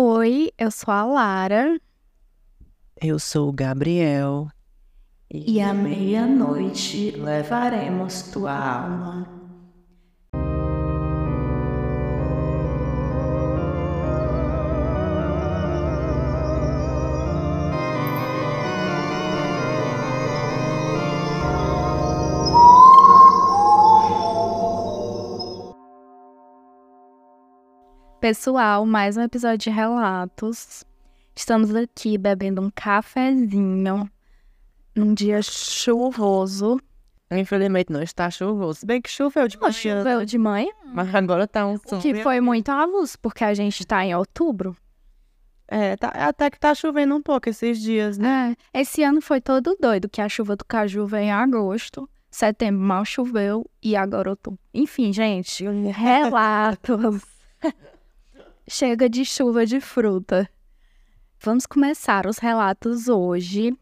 Oi, eu sou a Lara. Eu sou o Gabriel. E à meia-noite levaremos tua alma. Pessoal, mais um episódio de Relatos. Estamos aqui bebendo um cafezinho num dia chuvoso. Infelizmente não está chuvoso. Se bem que choveu de manhã. Choveu de manhã, Mas agora tá um o que foi muito avulso, porque a gente tá em outubro. É, tá, até que tá chovendo um pouco esses dias, né? É, esse ano foi todo doido, que a chuva do caju veio em agosto, setembro mal choveu e agora outubro. Enfim, gente, relatos. Chega de chuva de fruta. Vamos começar os relatos hoje.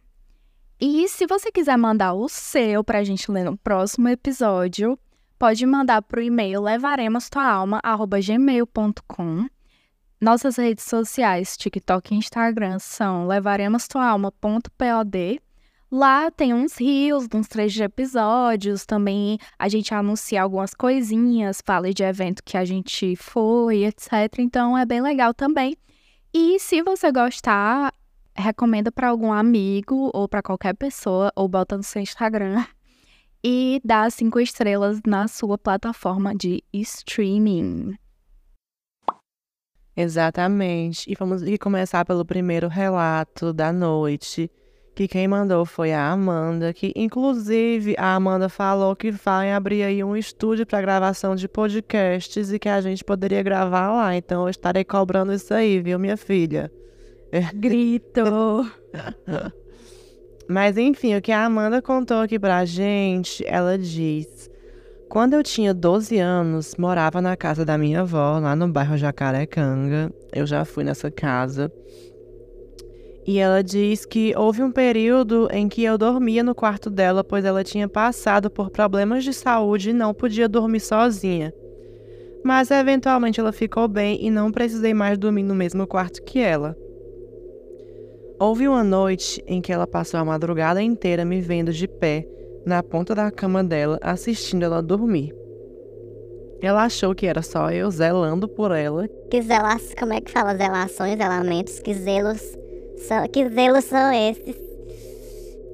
E se você quiser mandar o seu pra gente ler no próximo episódio, pode mandar pro e-mail levaremostuaalma@gmail.com. Nossas redes sociais, TikTok e Instagram, são levaremostualma.pod. Lá tem uns rios, uns trechos de episódios, também a gente anuncia algumas coisinhas, fala de evento que a gente foi, etc. Então é bem legal também. E se você gostar, recomenda para algum amigo ou para qualquer pessoa, ou bota no seu Instagram e dá cinco estrelas na sua plataforma de streaming. Exatamente. E vamos começar pelo primeiro relato da noite. Que quem mandou foi a Amanda, que inclusive a Amanda falou que vai abrir aí um estúdio para gravação de podcasts e que a gente poderia gravar lá. Então eu estarei cobrando isso aí, viu, minha filha? Grito! Mas enfim, o que a Amanda contou aqui pra gente, ela diz: Quando eu tinha 12 anos, morava na casa da minha avó, lá no bairro Jacarecanga. Eu já fui nessa casa. E ela diz que houve um período em que eu dormia no quarto dela, pois ela tinha passado por problemas de saúde e não podia dormir sozinha. Mas eventualmente ela ficou bem e não precisei mais dormir no mesmo quarto que ela. Houve uma noite em que ela passou a madrugada inteira me vendo de pé, na ponta da cama dela, assistindo ela dormir. Ela achou que era só eu zelando por ela, Que zelas, como é que fala? Zelações, zelamentos, que zelos são, que zelos são esses?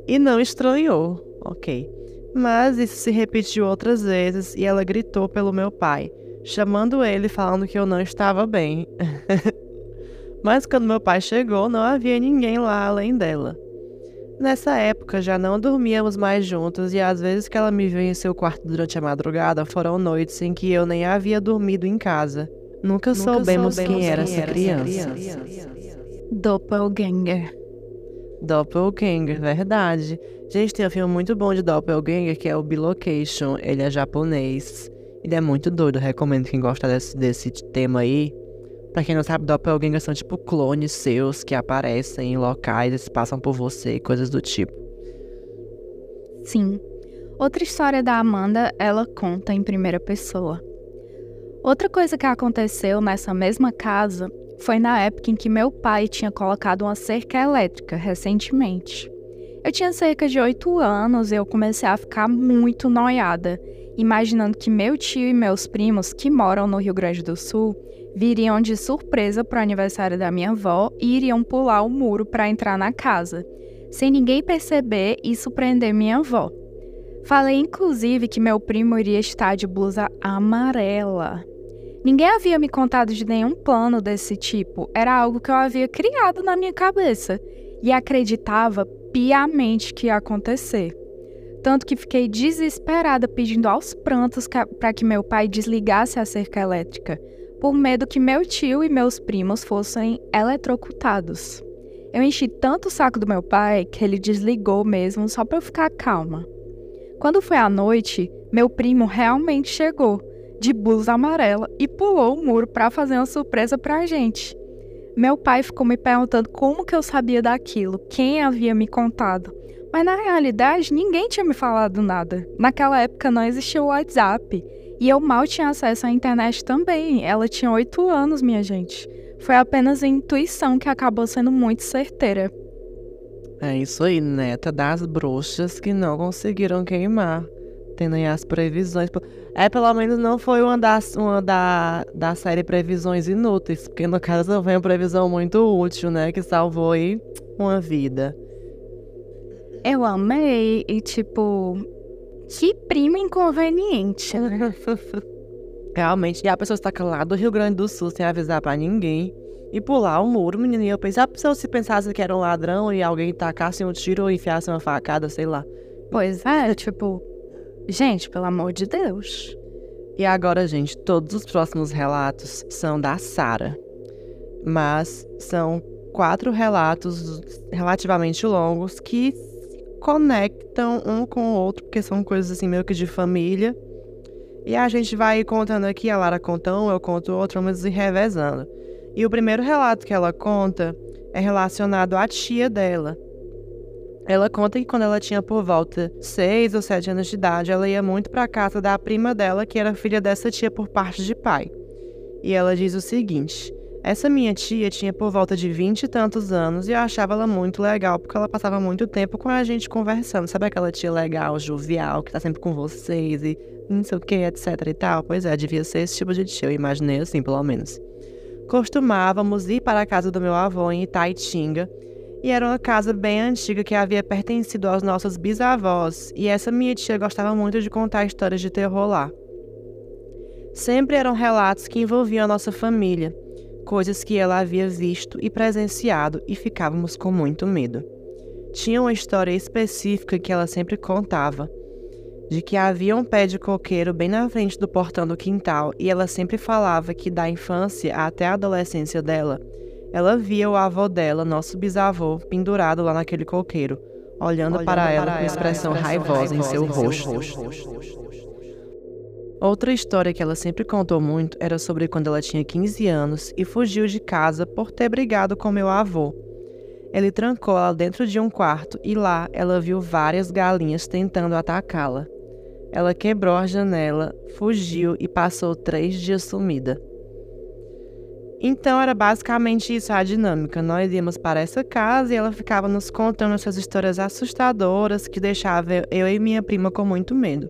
e não estranhou, ok. Mas isso se repetiu outras vezes e ela gritou pelo meu pai, chamando ele falando que eu não estava bem. Mas quando meu pai chegou, não havia ninguém lá além dela. Nessa época já não dormíamos mais juntos e às vezes que ela me veio em seu quarto durante a madrugada foram noites em que eu nem havia dormido em casa. Nunca, soubemos, quem era essa criança. Doppelganger. Doppelganger, verdade. Gente, tem um filme muito bom de Doppelganger que é o Bilocation. Ele é japonês. Ele é muito doido. Recomendo quem gosta desse, desse tema aí. Pra quem não sabe, Doppelganger são tipo clones seus que aparecem em locais e se passam por você, coisas do tipo. Sim. Outra história da Amanda, ela conta em primeira pessoa. Outra coisa que aconteceu nessa mesma casa foi na época em que meu pai tinha colocado uma cerca elétrica recentemente. Eu tinha cerca de 8 anos e eu comecei a ficar muito noiada, imaginando que meu tio e meus primos, que moram no Rio Grande do Sul, viriam de surpresa para o aniversário da minha avó e iriam pular o muro para entrar na casa, sem ninguém perceber e surpreender minha avó. Falei inclusive que meu primo iria estar de blusa amarela. Ninguém havia me contado de nenhum plano desse tipo, era algo que eu havia criado na minha cabeça e acreditava piamente que ia acontecer. Tanto que fiquei desesperada pedindo aos prantos para que meu pai desligasse a cerca elétrica, por medo que meu tio e meus primos fossem eletrocutados. Eu enchi tanto o saco do meu pai que ele desligou mesmo só para eu ficar calma. Quando foi à noite, meu primo realmente chegou, de blusa amarela, e pulou o muro para fazer uma surpresa pra gente. Meu pai ficou me perguntando como que eu sabia daquilo, quem havia me contado. Mas na realidade, ninguém tinha me falado nada. Naquela época não existia o WhatsApp. E eu mal tinha acesso à internet também. Ela tinha oito anos, minha gente. Foi apenas a intuição que acabou sendo muito certeira. É isso aí, neta das bruxas que não conseguiram queimar. Tendo aí as previsões. É, pelo menos não foi uma, das, uma da, da série Previsões Inúteis, porque no caso foi uma previsão muito útil, né? Que salvou aí uma vida. Eu amei e, tipo, que prima inconveniente. Realmente, e a pessoa está lá do Rio Grande do Sul sem avisar para ninguém. E pular o muro, menino. E eu pensei, a pessoa se pensasse que era um ladrão e alguém tacasse um tiro ou enfiasse uma facada, sei lá. Pois é, tipo, gente, pelo amor de Deus. E agora, gente, todos os próximos relatos são da Sara. Mas são quatro relatos relativamente longos que conectam um com o outro, porque são coisas assim meio que de família. E a gente vai contando aqui, a Lara conta um, eu conto outro, vamos ir revezando. E o primeiro relato que ela conta é relacionado à tia dela. Ela conta que quando ela tinha por volta seis ou sete anos de idade, ela ia muito para a casa da prima dela, que era filha dessa tia por parte de pai. E ela diz o seguinte: essa minha tia tinha por volta de vinte e tantos anos e eu achava ela muito legal porque ela passava muito tempo com a gente conversando. Sabe aquela tia legal, jovial, que tá sempre com vocês e não sei o que, etc e tal? Pois é, devia ser esse tipo de tia, eu imaginei assim, pelo menos. Costumávamos ir para a casa do meu avô em Itaitinga, e era uma casa bem antiga que havia pertencido aos nossos bisavós, e essa minha tia gostava muito de contar histórias de terror lá. Sempre eram relatos que envolviam a nossa família, coisas que ela havia visto e presenciado, e ficávamos com muito medo. Tinha uma história específica que ela sempre contava, de que havia um pé de coqueiro bem na frente do portão do quintal, e ela sempre falava que da infância até a adolescência dela, ela via o avô dela, nosso bisavô, pendurado lá naquele coqueiro, olhando, olhando para, para, ela com expressão raivosa, em seu rosto. Outra história que ela sempre contou muito era sobre quando ela tinha 15 anos e fugiu de casa por ter brigado com meu avô. Ele trancou ela dentro de um quarto e lá ela viu várias galinhas tentando atacá-la. Ela quebrou a janela, fugiu e passou três dias sumida. Então era basicamente isso a dinâmica. Nós íamos para essa casa e ela ficava nos contando essas histórias assustadoras que deixavam eu e minha prima com muito medo.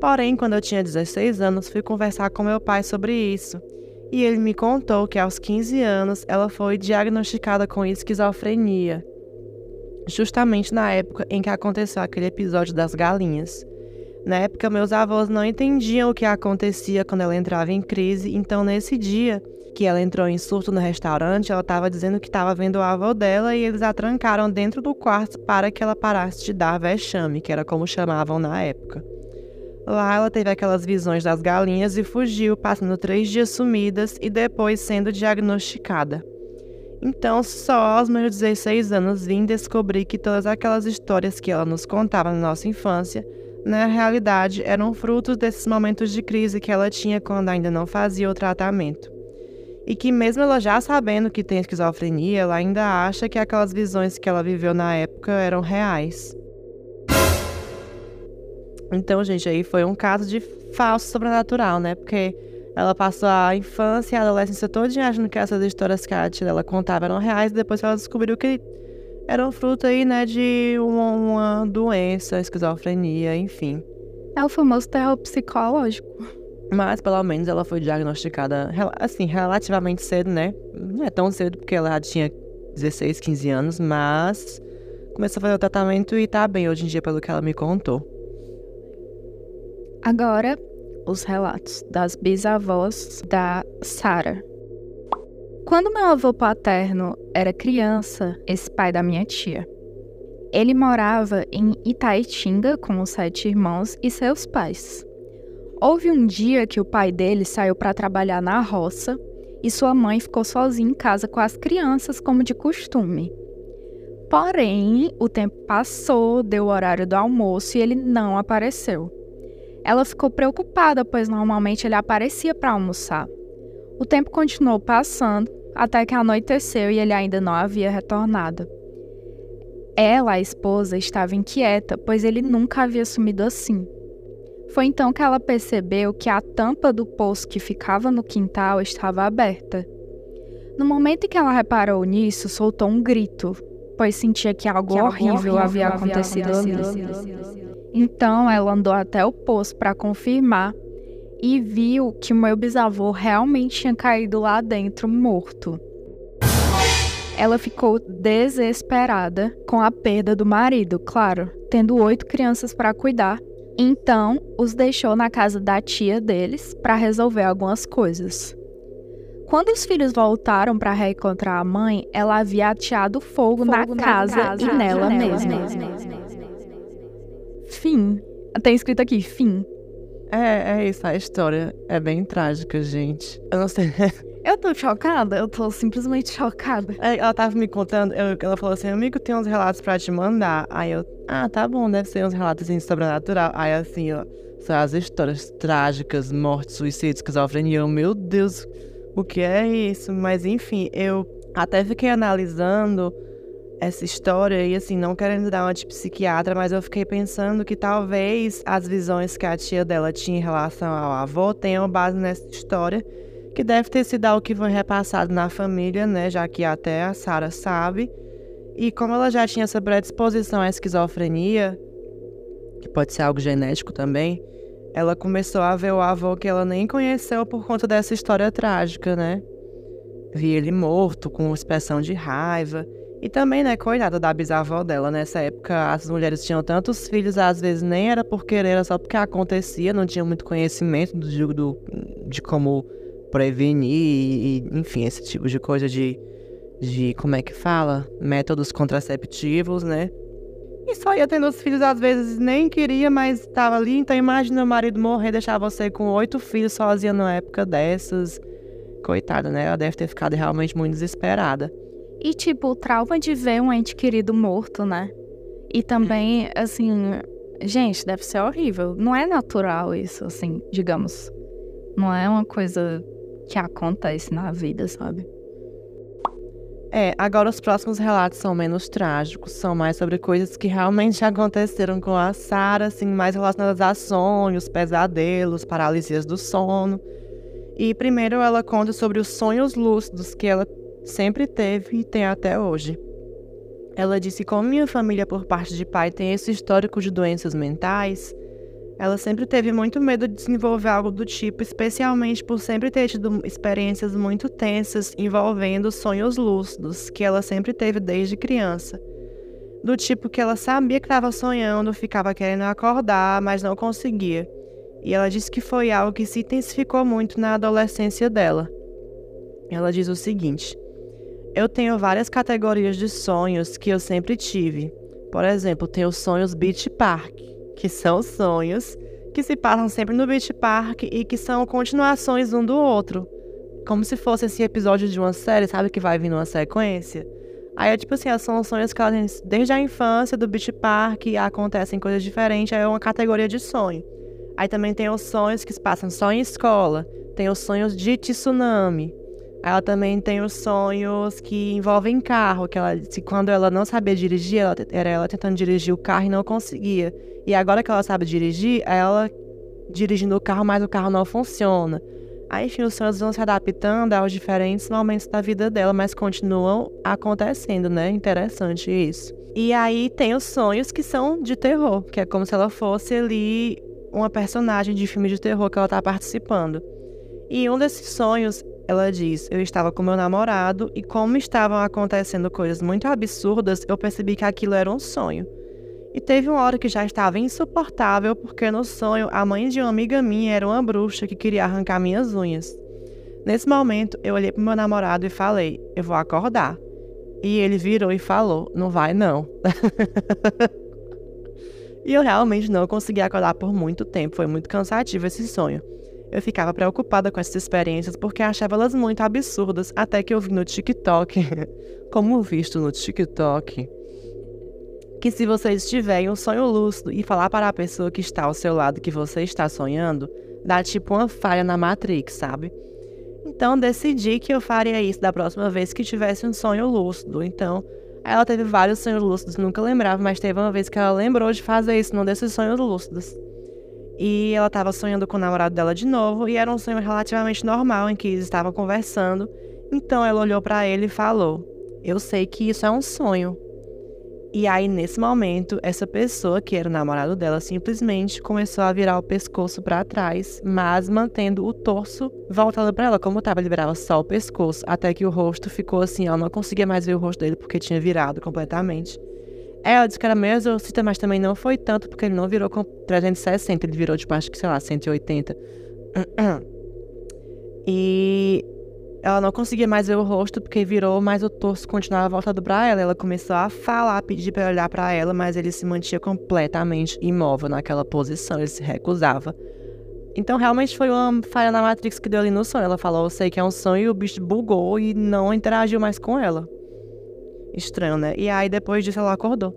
Porém, quando eu tinha 16 anos, fui conversar com meu pai sobre isso. E ele me contou que aos 15 anos ela foi diagnosticada com esquizofrenia, justamente na época em que aconteceu aquele episódio das galinhas. Na época, meus avós não entendiam o que acontecia quando ela entrava em crise, então nesse dia, que ela entrou em surto no restaurante, ela estava dizendo que estava vendo o avô dela e eles a trancaram dentro do quarto para que ela parasse de dar vexame, que era como chamavam na época. Lá ela teve aquelas visões das galinhas e fugiu, passando três dias sumidas e depois sendo diagnosticada. Então, só aos meus 16 anos vim descobrir que todas aquelas histórias que ela nos contava na nossa infância, na realidade, eram frutos desses momentos de crise que ela tinha quando ainda não fazia o tratamento e que, mesmo ela já sabendo que tem esquizofrenia, ela ainda acha que aquelas visões que ela viveu na época eram reais. Então, gente, aí foi um caso de falso sobrenatural, né? Porque ela passou a infância e a adolescência toda achando que essas histórias que a tia dela contava eram reais, e depois ela descobriu que eram fruto aí, né, de uma, uma doença, esquizofrenia, enfim. É o famoso terror psicológico. Mas pelo menos ela foi diagnosticada, assim, relativamente cedo, né? Não é tão cedo porque ela já tinha 16, 15 anos, mas começou a fazer o tratamento e tá bem hoje em dia, pelo que ela me contou. Agora, os relatos das bisavós da Sara. Quando meu avô paterno era criança, esse pai da minha tia, ele morava em Itaitinga com os sete irmãos e seus pais. Houve um dia que o pai dele saiu para trabalhar na roça e sua mãe ficou sozinha em casa com as crianças, como de costume. Porém, o tempo passou, deu o horário do almoço e ele não apareceu. Ela ficou preocupada, pois normalmente ele aparecia para almoçar. O tempo continuou passando até que anoiteceu e ele ainda não havia retornado. Ela, a esposa, estava inquieta, pois ele nunca havia sumido assim. Foi então que ela percebeu que a tampa do poço que ficava no quintal estava aberta. No momento em que ela reparou nisso, soltou um grito, pois sentia que algo, que horrível, horrível, havia acontecido ali. Então ela andou até o poço para confirmar e viu que o meu bisavô realmente tinha caído lá dentro morto. Ela ficou desesperada com a perda do marido, claro, tendo oito crianças para cuidar. Então, os deixou na casa da tia deles para resolver algumas coisas. Quando os filhos voltaram para reencontrar a mãe, ela havia ateado fogo, fogo na, na, casa, casa e nela, mesma. mesma. Fim. Tem escrito aqui, fim. É, é isso, a história é bem trágica, gente. Eu não sei. Eu tô chocada, eu tô simplesmente chocada. É, ela tava me contando, eu, ela falou assim, amigo, tem uns relatos pra te mandar. Aí eu, ah, tá bom, deve ser uns relatos assim, sobrenatural. Aí assim, ó, são as histórias trágicas, mortes, suicídios, esquizofrenia. Eu, meu Deus, o que é isso? Mas enfim, eu até fiquei analisando essa história e assim, não querendo dar uma de psiquiatra, mas eu fiquei pensando que talvez as visões que a tia dela tinha em relação ao avô tenham base nessa história, que deve ter sido algo que foi repassado na família, né, já que até a Sara sabe. E como ela já tinha essa predisposição à esquizofrenia, que pode ser algo genético também, ela começou a ver o avô que ela nem conheceu por conta dessa história trágica, né? Vi ele morto, com expressão de raiva. E também, né, coitada da bisavó dela. Nessa época, as mulheres tinham tantos filhos, às vezes nem era por querer, era só porque acontecia, não tinha muito conhecimento do, do de como prevenir e, enfim, esse tipo de coisa de, de, como é que fala? Métodos contraceptivos, né? E só ia tendo os filhos, às vezes nem queria, mas estava ali. Então imagina o marido morrer, deixar você com oito filhos sozinha numa época dessas. Coitada, né? Ela deve ter ficado realmente muito desesperada. E, tipo, o trauma de ver um ente querido morto, né? E também, assim, gente, deve ser horrível. Não é natural isso, assim, digamos. Não é uma coisa que acontece na vida, sabe? É, agora os próximos relatos são menos trágicos, são mais sobre coisas que realmente aconteceram com a Sarah, assim, mais relacionadas a sonhos, pesadelos, paralisias do sono. E primeiro ela conta sobre os sonhos lúcidos que ela sempre teve e tem até hoje. Ela disse como minha família por parte de pai tem esse histórico de doenças mentais, ela sempre teve muito medo de desenvolver algo do tipo, especialmente por sempre ter tido experiências muito tensas envolvendo sonhos lúcidos, que ela sempre teve desde criança. Do tipo que ela sabia que estava sonhando, ficava querendo acordar, mas não conseguia. E ela disse que foi algo que se intensificou muito na adolescência dela. Ela diz o seguinte: eu tenho várias categorias de sonhos que eu sempre tive. Por exemplo, tenho sonhos Beach Park, que são sonhos que se passam sempre no Beach Park e que são continuações um do outro. Como se fosse esse episódio de uma série, sabe? Que vai vir numa sequência. Aí é tipo assim, são sonhos que ela desde a infância do Beach Park acontecem coisas diferentes, aí é uma categoria de sonho. Aí também tem os sonhos que se passam só em escola. Tem os sonhos de tsunami. Ela também tem os sonhos que envolvem carro, que ela, se quando ela não sabia dirigir, ela, era ela tentando dirigir o carro e não conseguia. E agora que ela sabe dirigir, ela dirigindo o carro, mas o carro não funciona. Aí, enfim, os sonhos vão se adaptando aos diferentes momentos da vida dela, mas continuam acontecendo, né? Interessante isso. E aí tem os sonhos que são de terror, que é como se ela fosse ali uma personagem de filme de terror que ela tá participando. E um desses sonhos ela diz: Eu estava com meu namorado e, como estavam acontecendo coisas muito absurdas, eu percebi que aquilo era um sonho. E teve uma hora que já estava insuportável, porque no sonho a mãe de uma amiga minha era uma bruxa que queria arrancar minhas unhas. Nesse momento, eu olhei para meu namorado e falei: Eu vou acordar. E ele virou e falou: Não vai não. e eu realmente não consegui acordar por muito tempo, foi muito cansativo esse sonho. Eu ficava preocupada com essas experiências porque achava elas muito absurdas, até que eu vi no TikTok, como visto no TikTok, que se você estiver em um sonho lúcido e falar para a pessoa que está ao seu lado que você está sonhando, dá tipo uma falha na Matrix, sabe? Então decidi que eu faria isso da próxima vez que tivesse um sonho lúcido. Então, ela teve vários sonhos lúcidos, nunca lembrava, mas teve uma vez que ela lembrou de fazer isso num desses sonhos lúcidos. E ela estava sonhando com o namorado dela de novo, e era um sonho relativamente normal, em que eles estavam conversando, Então ela olhou para ele e falou: Eu sei que isso é um sonho. E aí, nesse momento, essa pessoa, que era o namorado dela, simplesmente começou a virar o pescoço para trás, mas mantendo o torso voltado para ela, como tava, ele virava só o pescoço, até que o rosto ficou assim, ela não conseguia mais ver o rosto dele porque tinha virado completamente. Ela disse que era meio exorcista, mas também não foi tanto, porque ele não virou com 360, ele virou, tipo, acho que, sei lá, 180. E ela não conseguia mais ver o rosto porque virou, mas o torso continuava voltado para ela. Ela começou a falar, pedir para olhar para ela, mas ele se mantinha completamente imóvel naquela posição, ele se recusava. Então realmente foi uma falha na Matrix que deu ali no sonho. Ela falou, eu sei que é um sonho, e o bicho bugou e não interagiu mais com ela. Estranho, né? E aí depois disso ela acordou.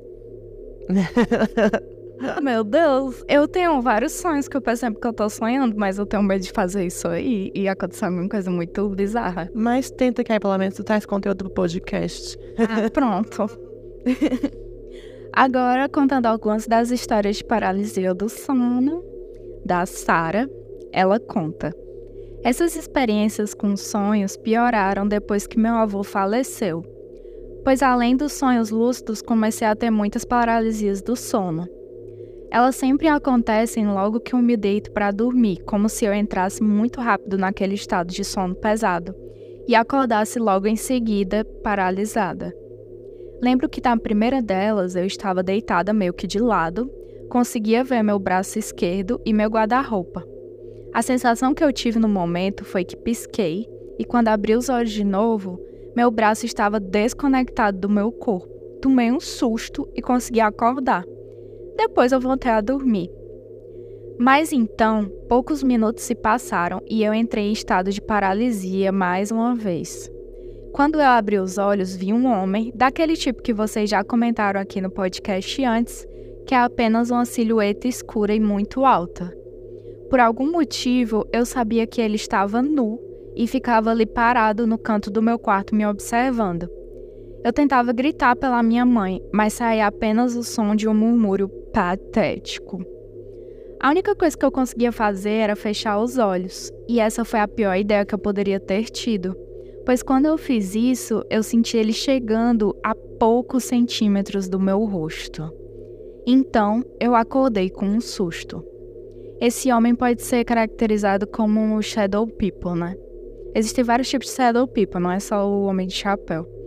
Meu Deus, eu tenho vários sonhos que eu percebo que eu tô sonhando, mas eu tenho medo de fazer isso aí e acontecer uma coisa muito bizarra. Mas tenta que aí pelo menos tu traz conteúdo pro podcast. Ah, pronto. Agora, contando algumas das histórias de paralisia do sono da Sara, ela conta. Essas experiências com sonhos pioraram depois que meu avô faleceu, pois além dos sonhos lúcidos, comecei a ter muitas paralisias do sono. Elas sempre acontecem logo que eu me deito para dormir, como se eu entrasse muito rápido naquele estado de sono pesado e acordasse logo em seguida, paralisada. Lembro que na primeira delas eu estava deitada meio que de lado, conseguia ver meu braço esquerdo e meu guarda-roupa. A sensação que eu tive no momento foi que pisquei e quando abri os olhos de novo, meu braço estava desconectado do meu corpo. Tomei um susto e consegui acordar. Depois eu voltei a dormir. Mas então, poucos minutos se passaram e eu entrei em estado de paralisia mais uma vez. Quando eu abri os olhos, vi um homem, daquele tipo que vocês já comentaram aqui no podcast antes, que é apenas uma silhueta escura e muito alta. Por algum motivo, eu sabia que ele estava nu e ficava ali parado no canto do meu quarto me observando. Eu tentava gritar pela minha mãe, mas saía apenas o som de um murmúrio patético. A única coisa que eu conseguia fazer era fechar os olhos, e essa foi a pior ideia que eu poderia ter tido, pois quando eu fiz isso, eu senti ele chegando a poucos centímetros do meu rosto. Então, eu acordei com um susto. Esse homem pode ser caracterizado como um shadow people, né? Existem vários tipos de shadow people, não é só o homem de chapéu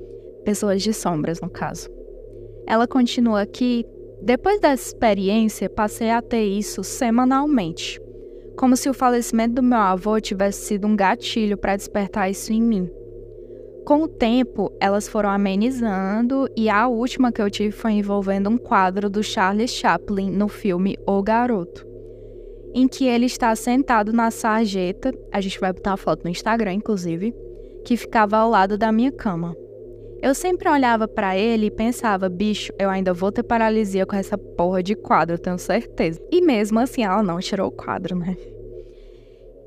pessoas de sombras, no caso. Ela continua aqui. Depois dessa experiência, passei a ter isso semanalmente, como se o falecimento do meu avô tivesse sido um gatilho para despertar isso em mim. Com o tempo, elas foram amenizando e a última que eu tive foi envolvendo um quadro do Charles Chaplin no filme O Garoto, em que ele está sentado na sarjeta, a gente vai botar a foto no Instagram, inclusive, que ficava ao lado da minha cama. Eu sempre olhava para ele e pensava, bicho, eu ainda vou ter paralisia com essa porra de quadro, tenho certeza. E mesmo assim, ela não tirou o quadro, né?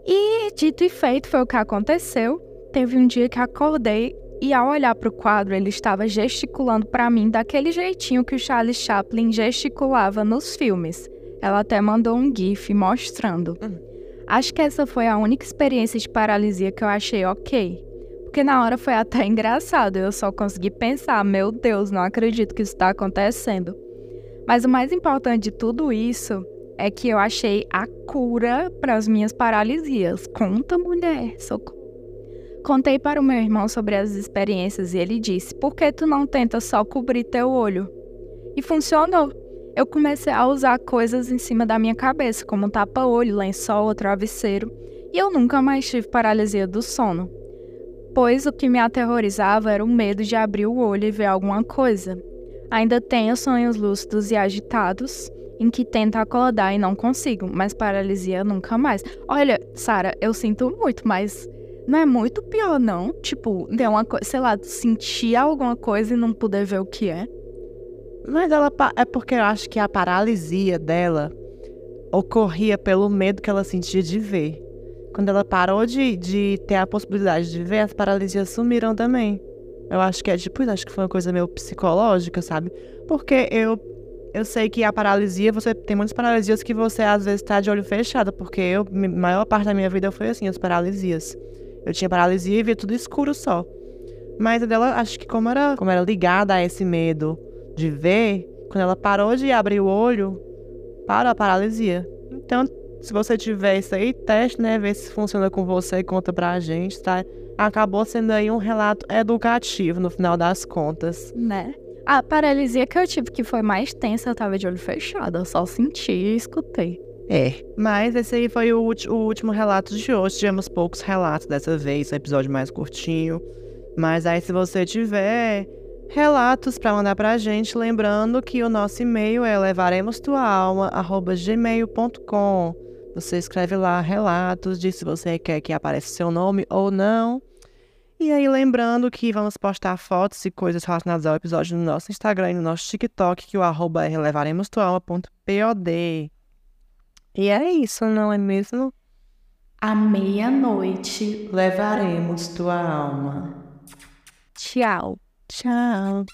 E dito e feito, foi o que aconteceu. Teve um dia que acordei e ao olhar para o quadro, ele estava gesticulando para mim daquele jeitinho que o Charles Chaplin gesticulava nos filmes. Ela até mandou um gif mostrando. Hum. Acho que essa foi a única experiência de paralisia que eu achei ok porque na hora foi até engraçado. Eu só consegui pensar, meu Deus, não acredito que isso está acontecendo. Mas o mais importante de tudo isso é que eu achei a cura para as minhas paralisias. Conta, mulher, socorro. Contei para o meu irmão sobre as experiências e ele disse: Por que tu não tenta só cobrir teu olho? E funcionou. Eu comecei a usar coisas em cima da minha cabeça, como tapa-olho, lençol, travesseiro, e eu nunca mais tive paralisia do sono pois o que me aterrorizava era o medo de abrir o olho e ver alguma coisa. Ainda tenho sonhos lúcidos e agitados, em que tento acordar e não consigo, mas paralisia nunca mais. Olha, Sara, eu sinto muito, mas não é muito pior, não? Tipo, ter uma coisa, sei lá, sentir alguma coisa e não poder ver o que é. Mas ela é porque eu acho que a paralisia dela ocorria pelo medo que ela sentia de ver. Quando ela parou de, de ter a possibilidade de ver, as paralisias sumiram também. Eu acho que é tipo, acho que foi uma coisa meio psicológica, sabe? Porque eu eu sei que a paralisia, você tem muitas paralisias que você às vezes está de olho fechado, porque eu, maior parte da minha vida foi assim, as paralisias. Eu tinha paralisia e via tudo escuro só. Mas a dela, acho que como era, como era ligada a esse medo de ver, quando ela parou de abrir o olho, parou a paralisia. Então, se você tiver isso aí, teste, né? Ver se funciona com você e conta pra gente, tá? Acabou sendo aí um relato educativo no final das contas. Né? A paralisia que eu tive, que foi mais tensa, eu tava de olho fechado. Eu só senti e escutei. É. Mas esse aí foi o, o, último relato de hoje. Tivemos poucos relatos dessa vez, um episódio mais curtinho. Mas aí, se você tiver relatos para mandar pra gente, lembrando que o nosso e-mail é levaremostualma@gmail.com. Você escreve lá relatos de se você quer que apareça seu nome ou não. E aí, lembrando que vamos postar fotos e coisas relacionadas ao episódio no nosso Instagram e no nosso TikTok, que o arroba é levaremostualma.pod. E é isso, não é mesmo? À meia-noite levaremos tua alma. Tchau. Tchau.